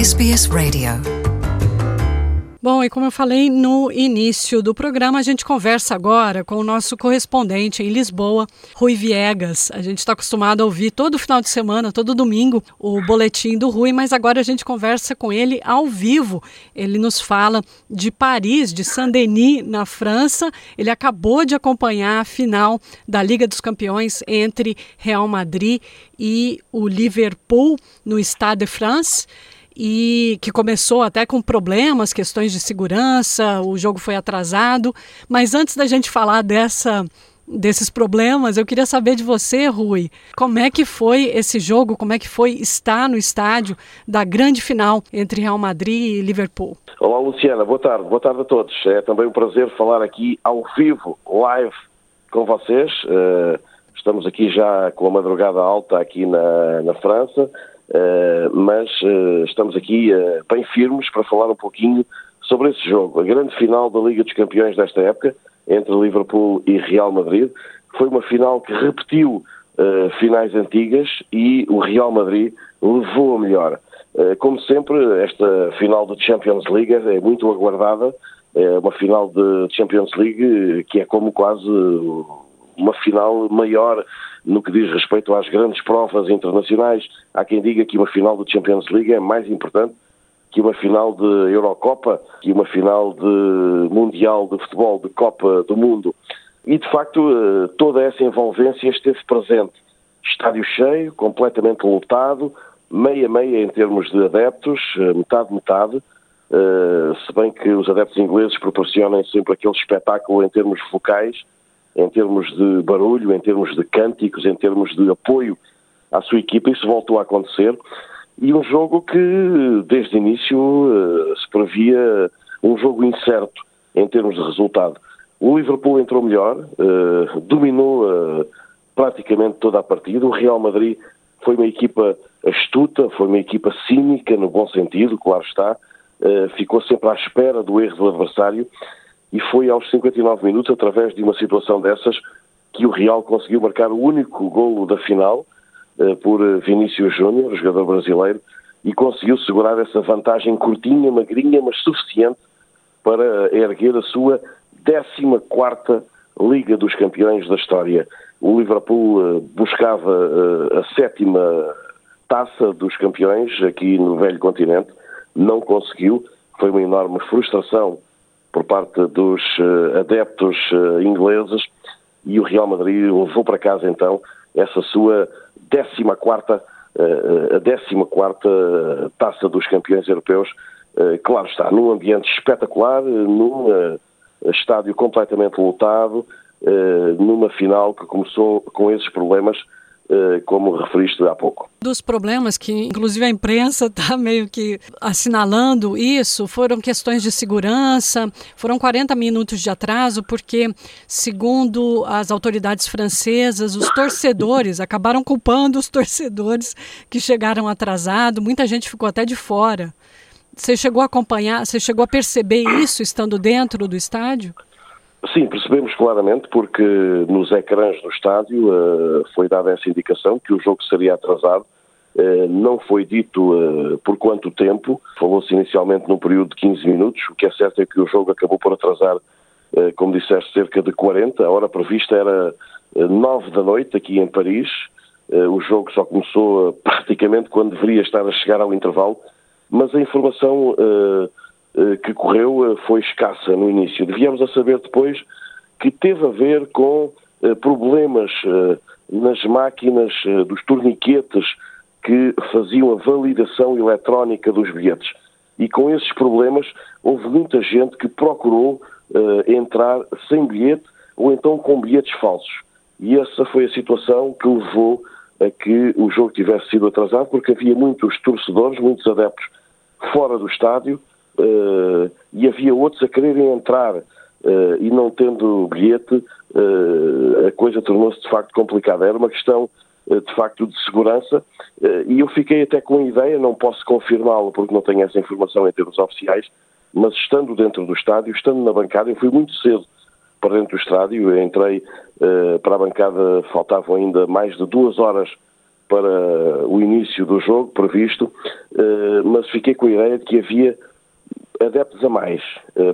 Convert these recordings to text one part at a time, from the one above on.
SBS Radio Bom, e como eu falei no início do programa, a gente conversa agora com o nosso correspondente em Lisboa, Rui Viegas. A gente está acostumado a ouvir todo final de semana, todo domingo, o boletim do Rui, mas agora a gente conversa com ele ao vivo. Ele nos fala de Paris, de Saint-Denis, na França. Ele acabou de acompanhar a final da Liga dos Campeões entre Real Madrid e o Liverpool no Stade de France e que começou até com problemas, questões de segurança, o jogo foi atrasado. Mas antes da gente falar dessa desses problemas, eu queria saber de você, Rui, como é que foi esse jogo, como é que foi estar no estádio da grande final entre Real Madrid e Liverpool? Olá, Luciana, boa tarde, boa tarde a todos. É também um prazer falar aqui ao vivo, live, com vocês. Uh, estamos aqui já com a madrugada alta aqui na, na França. Uh, mas uh, estamos aqui uh, bem firmes para falar um pouquinho sobre esse jogo. A grande final da Liga dos Campeões desta época, entre Liverpool e Real Madrid, foi uma final que repetiu finais antigas e o Real Madrid levou a melhor. como sempre, esta final da Champions League é muito aguardada, é uma final de Champions League que é como quase uma final maior no que diz respeito às grandes provas internacionais. Há quem diga que uma final de Champions League é mais importante que uma final de Eurocopa, que uma final de Mundial de Futebol, de Copa do Mundo. E, de facto, eh, toda essa envolvência esteve presente. Estádio cheio, completamente lotado, meia-meia em termos de adeptos, eh, metade-metade, eh, se bem que os adeptos ingleses proporcionem sempre aquele espetáculo em termos focais, em termos de barulho, em termos de cânticos, em termos de apoio à sua equipa, isso voltou a acontecer. E um jogo que, desde o início, eh, se previa um jogo incerto em termos de resultado. O Liverpool entrou melhor, eh, dominou eh, praticamente toda a partida. O Real Madrid foi uma equipa astuta, foi uma equipa cínica, no bom sentido, claro está. ficou sempre à espera do erro do adversário e foi aos 59 minutos, através de uma situação dessas, que o Real conseguiu marcar o único golo da final uh, por eh, Vinícius Júnior, jogador brasileiro, e conseguiu segurar essa vantagem curtinha, magrinha, mas suficiente para erguer a sua 14 Liga dos Campeões da história. O Liverpool uh, buscava uh, a sétima taça dos campeões aqui no velho continente, não conseguiu, foi uma enorme frustração por parte dos uh, adeptos uh, ingleses e o Real Madrid levou para casa então essa sua 14 quarta uh, a 14 quarta taça dos campeões europeus. Claro está, num ambiente espetacular num estádio completamente lotado numa final que começou com esses problemas eh, como referiste há pouco. Dos problemas que, inclusive, a imprensa está meio que assinalando isso, foram questões de segurança, foram 40 minutos de atraso, porque, segundo as autoridades francesas, os torcedores acabaram culpando os torcedores que chegaram atrasados, muita gente ficou até de fora. Você chegou a acompanhar, você chegou a perceber isso estando dentro do estádio? Sim, percebemos claramente porque nos ecrãs do estádio uh, foi dada essa indicação que o jogo seria atrasado. Uh, não foi dito uh, por quanto tempo, falou-se inicialmente num período de 15 minutos, o que é certo é que o jogo acabou por atrasar, como disseste, cerca de 40. A hora prevista era 9 da noite aqui em Paris. o jogo só começou praticamente quando deveria estar a chegar ao intervalo, mas a informação que correu eh, foi escassa no início. Devíamos a saber depois que teve a ver com eh, problemas nas máquinas dos torniquetes que faziam a validação eletrónica dos bilhetes. E com esses problemas houve muita gente que procurou entrar sem bilhete ou então com bilhetes falsos. E essa foi a situação que levou a que o jogo tivesse sido atrasado, porque havia muitos torcedores, muitos adeptos fora do estádio, uh, e havia outros a quererem entrar uh, e não tendo bilhete, uh, a coisa tornou-se de facto complicada. Era uma questão de facto de segurança e eu fiquei até com a ideia, não posso confirmá-lo porque não tenho essa informação em termos oficiais, mas estando dentro do estádio, estando na bancada, eu fui muito cedo para dentro do estádio, eu entrei para a bancada, faltavam ainda mais de duas horas para o início do jogo previsto, mas fiquei com a ideia de que havia adeptos a mais.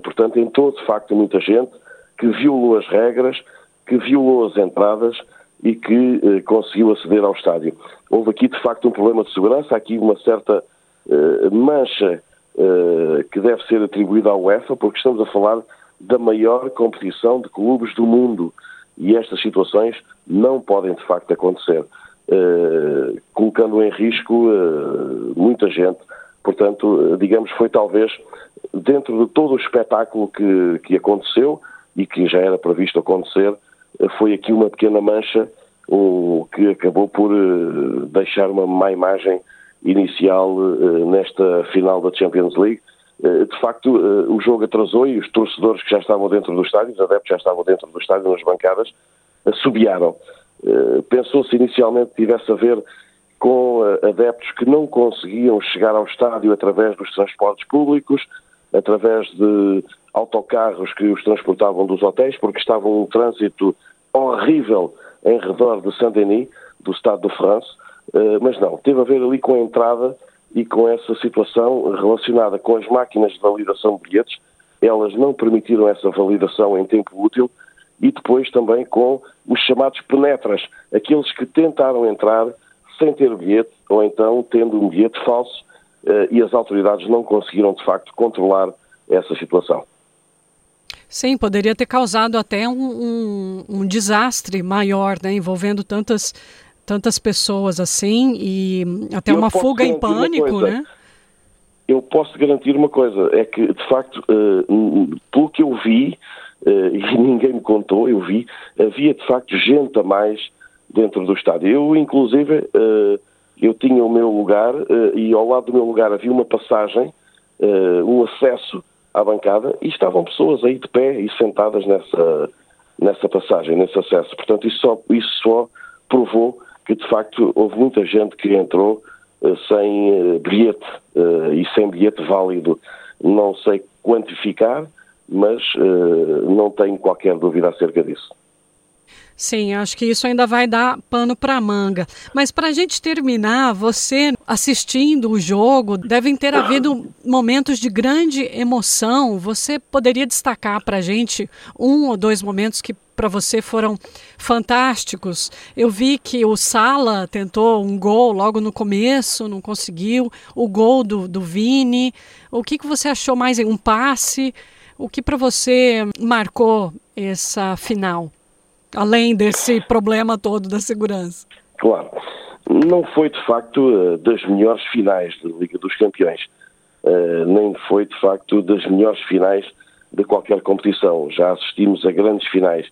Portanto, entrou de facto muita gente que violou as regras, que violou as entradas e que eh, conseguiu aceder ao estádio. Houve aqui, de facto, um problema de segurança, aqui uma certa eh, mancha eh, que deve ser atribuída à UEFA, porque estamos a falar da maior competição de clubes do mundo e estas situações não podem, de facto, acontecer, eh, colocando em risco eh, muita gente. Portanto, eh, digamos, foi talvez dentro de todo o espetáculo que, que aconteceu e que já era previsto acontecer, foi aqui uma pequena mancha o, que acabou por uh, deixar uma má imagem inicial uh, nesta final da Champions League. Uh, de facto, o jogo atrasou e os torcedores que já estavam dentro do estádio, os adeptos já estavam dentro do estádio, nas bancadas, assobiaram. Pensou-se inicialmente que tivesse a ver com adeptos que não conseguiam chegar ao estádio através dos transportes públicos, através de autocarros que os transportavam dos hotéis, porque estava um trânsito horrível em redor de Saint-Denis, do Estado de France, eh, mas não, teve a ver ali com a entrada e com essa situação relacionada com as máquinas de validação de bilhetes, elas não permitiram essa validação em tempo útil, e depois também com os chamados penetras, aqueles que tentaram entrar sem ter bilhete ou então tendo um bilhete falso eh, e as autoridades não conseguiram de facto controlar essa situação. Sim, poderia ter causado até um, um, um desastre maior, né, envolvendo tantas, tantas pessoas assim e até Eu uma fuga em pânico, né? Eu posso garantir uma coisa, é que de facto, uh, pelo que eu vi, uh, e ninguém me contou, eu vi, havia de facto gente a mais dentro do estádio. Eu, inclusive, uh, eu tinha o meu lugar e ao lado do meu lugar havia uma passagem, um acesso à bancada e estavam pessoas aí de pé e sentadas nessa, nessa passagem, nesse acesso. Portanto, isso só, isso só provou que, de facto, houve muita gente que entrou sem bilhete e sem bilhete válido. Não sei quantificar, mas não tenho qualquer dúvida acerca disso. Sim, acho que isso ainda vai dar pano para manga. Mas para a gente terminar, você assistindo o jogo, devem ter havido momentos de grande emoção. Você poderia destacar para a gente um ou dois momentos que para você foram fantásticos. Eu vi que o Sala tentou um gol logo no começo, não conseguiu. O gol do, do Vini. O que, que você achou mais? Um passe? O que para você marcou essa final? Além desse problema todo da segurança? Claro. Não foi, de facto, eh, das melhores finais da Liga dos Campeões. Uh, nem foi, de facto, das melhores finais de qualquer competição. Já assistimos a grandes finais.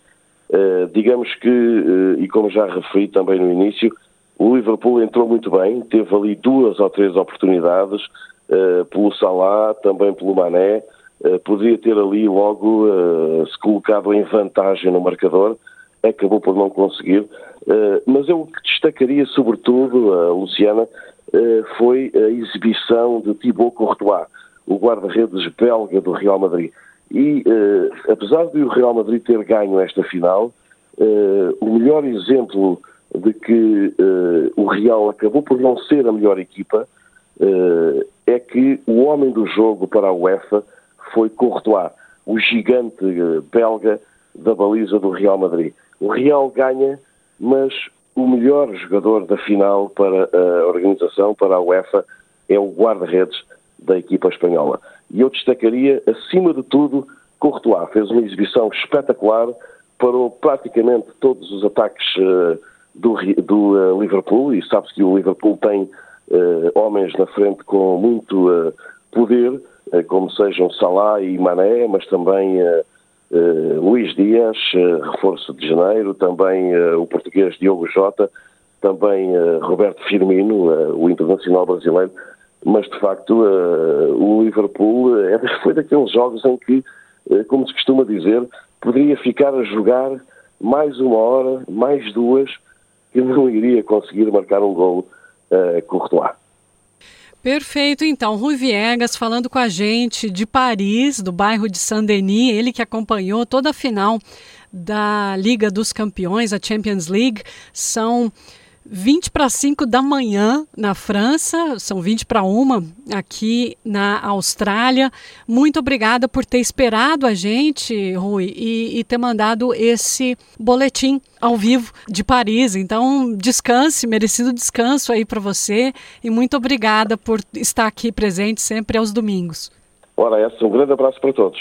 Uh, digamos que, e como já referi também no início, o Liverpool entrou muito bem, teve ali duas ou três oportunidades, pelo Salah, também pelo Mané, poderia ter ali logo se colocado em vantagem no marcador, acabou por não conseguir. Eh, mas eu destacaria, sobretudo, a Luciana, eh, foi a exibição de Thibaut Courtois, o guarda-redes belga do Real Madrid. E, eh, apesar de o Real Madrid ter ganho esta final, o melhor exemplo de que o Real acabou por não ser a melhor equipa é que o homem do jogo para a UEFA foi Courtois, o gigante belga da baliza do Real Madrid. O Real ganha, mas o melhor jogador da final para a organização, para a UEFA, é o guarda-redes da equipa espanhola. E eu destacaria, acima de tudo, Courtois. Fez uma exibição espetacular, parou praticamente todos os ataques uh, do, do uh, Liverpool, e sabe-se que o Liverpool tem uh, homens na frente com muito poder, como sejam Salah e Mané, mas também Uh, Luís Dias, uh, reforço de janeiro, também uh, o português Diogo Jota, também Roberto Firmino, o internacional brasileiro, mas de facto o Liverpool é, foi daqueles jogos em que, como se costuma dizer, poderia ficar a jogar mais uma hora, mais duas, que não iria conseguir marcar um gol uh, Courtois. Perfeito, então. Rui Viegas falando com a gente de Paris, do bairro de Saint-Denis, ele que acompanhou toda a final da Liga dos Campeões, a Champions League. São 20 para 5 da manhã na França, são 20 para 1 aqui na Austrália. Muito obrigada por ter esperado a gente, Rui, e, e ter mandado esse boletim ao vivo de Paris. Então, descanse, merecido descanso aí para você e muito obrigada por estar aqui presente sempre aos domingos. Ora, essa, um grande abraço para todos.